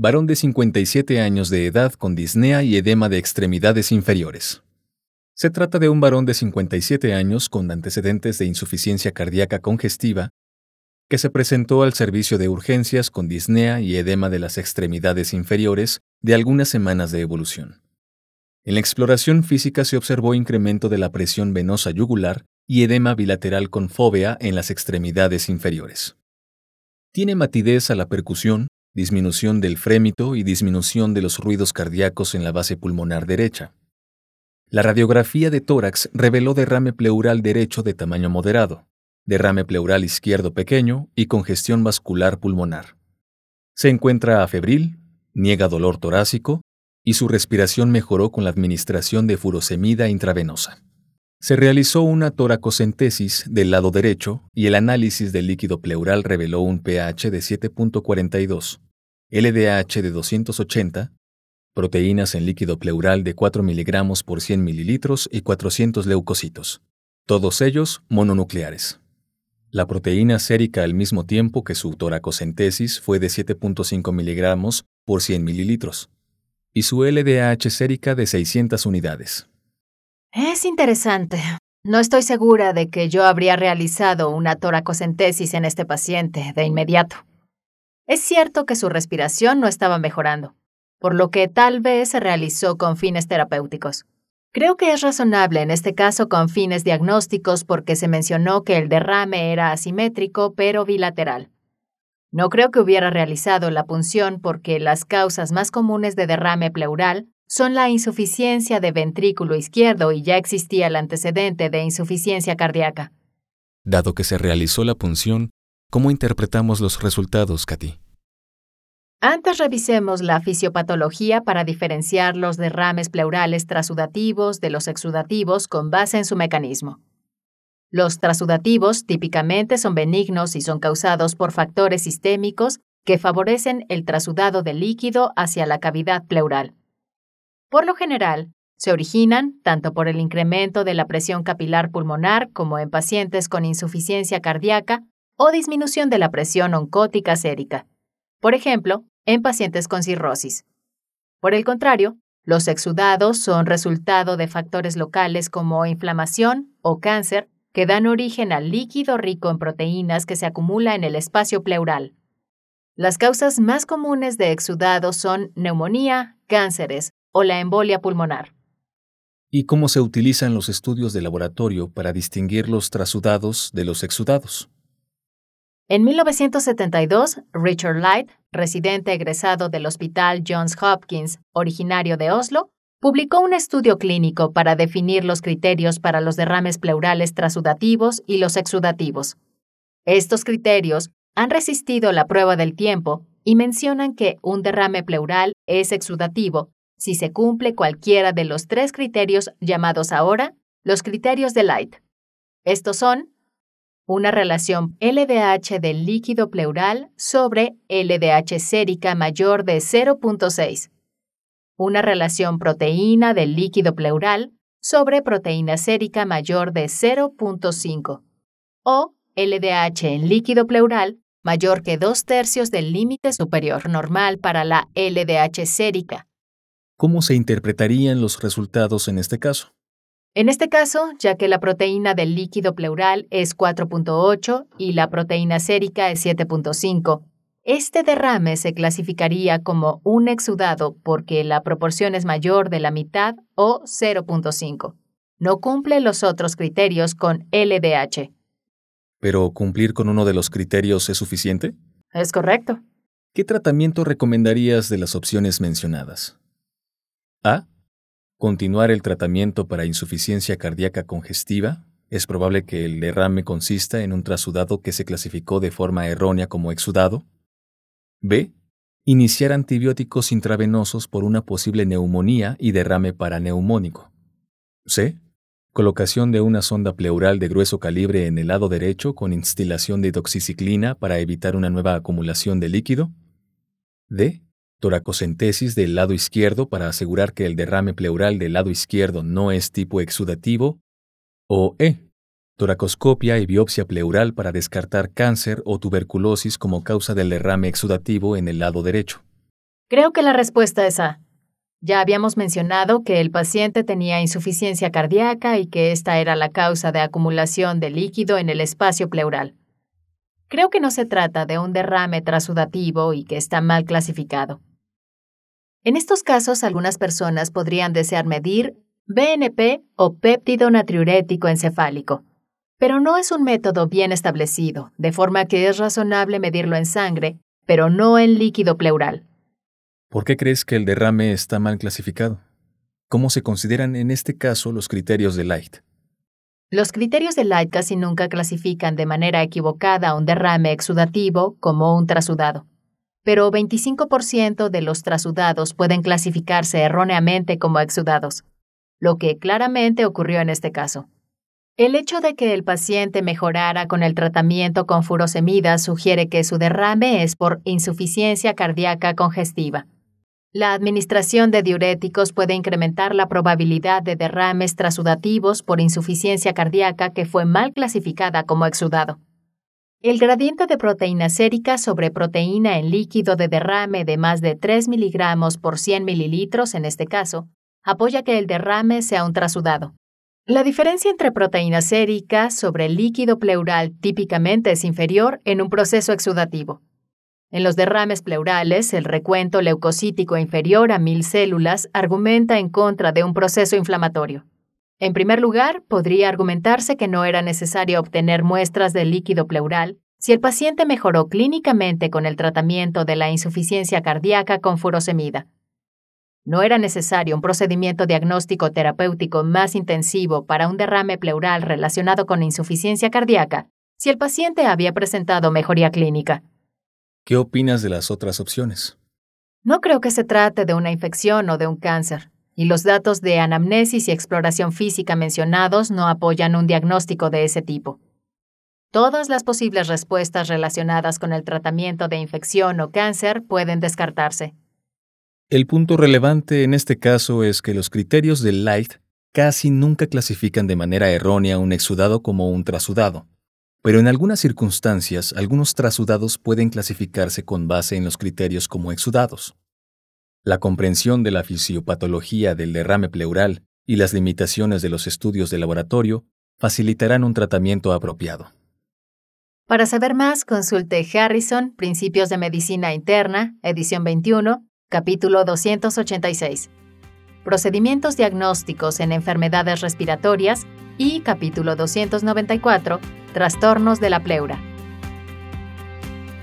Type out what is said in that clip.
varón de 57 años de edad con disnea y edema de extremidades inferiores. Se trata de un varón de 57 años con antecedentes de insuficiencia cardíaca congestiva que se presentó al servicio de urgencias con disnea y edema de las extremidades inferiores de algunas semanas de evolución. En la exploración física se observó incremento de la presión venosa yugular y edema bilateral con fóvea en las extremidades inferiores. Tiene matidez a la percusión disminución del frémito y disminución de los ruidos cardíacos en la base pulmonar derecha. La radiografía de tórax reveló derrame pleural derecho de tamaño moderado, derrame pleural izquierdo pequeño y congestión vascular pulmonar. Se encuentra afebril, niega dolor torácico y su respiración mejoró con la administración de furosemida intravenosa. Se realizó una toracocentesis del lado derecho y el análisis del líquido pleural reveló un pH de 7.42, LDH de 280, proteínas en líquido pleural de 4 mg por 100 ml y 400 leucocitos, todos ellos mononucleares. La proteína sérica al mismo tiempo que su toracocentesis fue de 7.5 mg por 100 ml y su LDH sérica de 600 unidades. Es interesante. No estoy segura de que yo habría realizado una toracocentesis en este paciente de inmediato. Es cierto que su respiración no estaba mejorando, por lo que tal vez se realizó con fines terapéuticos. Creo que es razonable en este caso con fines diagnósticos porque se mencionó que el derrame era asimétrico pero bilateral. No creo que hubiera realizado la punción porque las causas más comunes de derrame pleural son la insuficiencia de ventrículo izquierdo y ya existía el antecedente de insuficiencia cardíaca. Dado que se realizó la punción, ¿cómo interpretamos los resultados, Katy? Antes revisemos la fisiopatología para diferenciar los derrames pleurales trasudativos de los exudativos con base en su mecanismo. Los trasudativos típicamente son benignos y son causados por factores sistémicos que favorecen el trasudado del líquido hacia la cavidad pleural. Por lo general, se originan tanto por el incremento de la presión capilar pulmonar como en pacientes con insuficiencia cardíaca o disminución de la presión oncótica sérica, por ejemplo, en pacientes con cirrosis. Por el contrario, los exudados son resultado de factores locales como inflamación o cáncer que dan origen al líquido rico en proteínas que se acumula en el espacio pleural. Las causas más comunes de exudados son neumonía, cánceres, o la embolia pulmonar. ¿Y cómo se utilizan los estudios de laboratorio para distinguir los trasudados de los exudados? En 1972, Richard Light, residente egresado del Hospital Johns Hopkins, originario de Oslo, publicó un estudio clínico para definir los criterios para los derrames pleurales trasudativos y los exudativos. Estos criterios han resistido la prueba del tiempo y mencionan que un derrame pleural es exudativo si se cumple cualquiera de los tres criterios llamados ahora los criterios de Light. Estos son una relación LDH del líquido pleural sobre LDH sérica mayor de 0.6, una relación proteína del líquido pleural sobre proteína sérica mayor de 0.5 o LDH en líquido pleural mayor que dos tercios del límite superior normal para la LDH sérica ¿Cómo se interpretarían los resultados en este caso? En este caso, ya que la proteína del líquido pleural es 4.8 y la proteína sérica es 7.5, este derrame se clasificaría como un exudado porque la proporción es mayor de la mitad o 0.5. No cumple los otros criterios con LDH. ¿Pero cumplir con uno de los criterios es suficiente? Es correcto. ¿Qué tratamiento recomendarías de las opciones mencionadas? A. Continuar el tratamiento para insuficiencia cardíaca congestiva. Es probable que el derrame consista en un trasudado que se clasificó de forma errónea como exudado. B. Iniciar antibióticos intravenosos por una posible neumonía y derrame paraneumónico. C. Colocación de una sonda pleural de grueso calibre en el lado derecho con instilación de doxiciclina para evitar una nueva acumulación de líquido. D. Toracocentesis del lado izquierdo para asegurar que el derrame pleural del lado izquierdo no es tipo exudativo. O E. Toracoscopia y biopsia pleural para descartar cáncer o tuberculosis como causa del derrame exudativo en el lado derecho. Creo que la respuesta es A. Ya habíamos mencionado que el paciente tenía insuficiencia cardíaca y que esta era la causa de acumulación de líquido en el espacio pleural. Creo que no se trata de un derrame trasudativo y que está mal clasificado. En estos casos, algunas personas podrían desear medir BNP o péptido natriurético encefálico, pero no es un método bien establecido, de forma que es razonable medirlo en sangre, pero no en líquido pleural. ¿Por qué crees que el derrame está mal clasificado? ¿Cómo se consideran en este caso los criterios de Light? Los criterios de Light casi nunca clasifican de manera equivocada un derrame exudativo como un trasudado, pero 25% de los trasudados pueden clasificarse erróneamente como exudados, lo que claramente ocurrió en este caso. El hecho de que el paciente mejorara con el tratamiento con furosemida sugiere que su derrame es por insuficiencia cardíaca congestiva. La administración de diuréticos puede incrementar la probabilidad de derrames trasudativos por insuficiencia cardíaca que fue mal clasificada como exudado. El gradiente de proteína sérica sobre proteína en líquido de derrame de más de 3 miligramos por 100 mililitros en este caso, apoya que el derrame sea un trasudado. La diferencia entre proteína sérica sobre líquido pleural típicamente es inferior en un proceso exudativo. En los derrames pleurales, el recuento leucocítico inferior a mil células argumenta en contra de un proceso inflamatorio. En primer lugar, podría argumentarse que no era necesario obtener muestras del líquido pleural si el paciente mejoró clínicamente con el tratamiento de la insuficiencia cardíaca con furosemida. No era necesario un procedimiento diagnóstico terapéutico más intensivo para un derrame pleural relacionado con insuficiencia cardíaca si el paciente había presentado mejoría clínica. ¿Qué opinas de las otras opciones? No creo que se trate de una infección o de un cáncer, y los datos de anamnesis y exploración física mencionados no apoyan un diagnóstico de ese tipo. Todas las posibles respuestas relacionadas con el tratamiento de infección o cáncer pueden descartarse. El punto relevante en este caso es que los criterios de Light casi nunca clasifican de manera errónea un exudado como un trasudado, pero en algunas circunstancias, algunos trasudados pueden clasificarse con base en los criterios como exudados. La comprensión de la fisiopatología del derrame pleural y las limitaciones de los estudios de laboratorio facilitarán un tratamiento apropiado. Para saber más, consulte Harrison, Principios de Medicina Interna, edición 21, capítulo 286. Procedimientos diagnósticos en enfermedades respiratorias y capítulo 294, Trastornos de la pleura.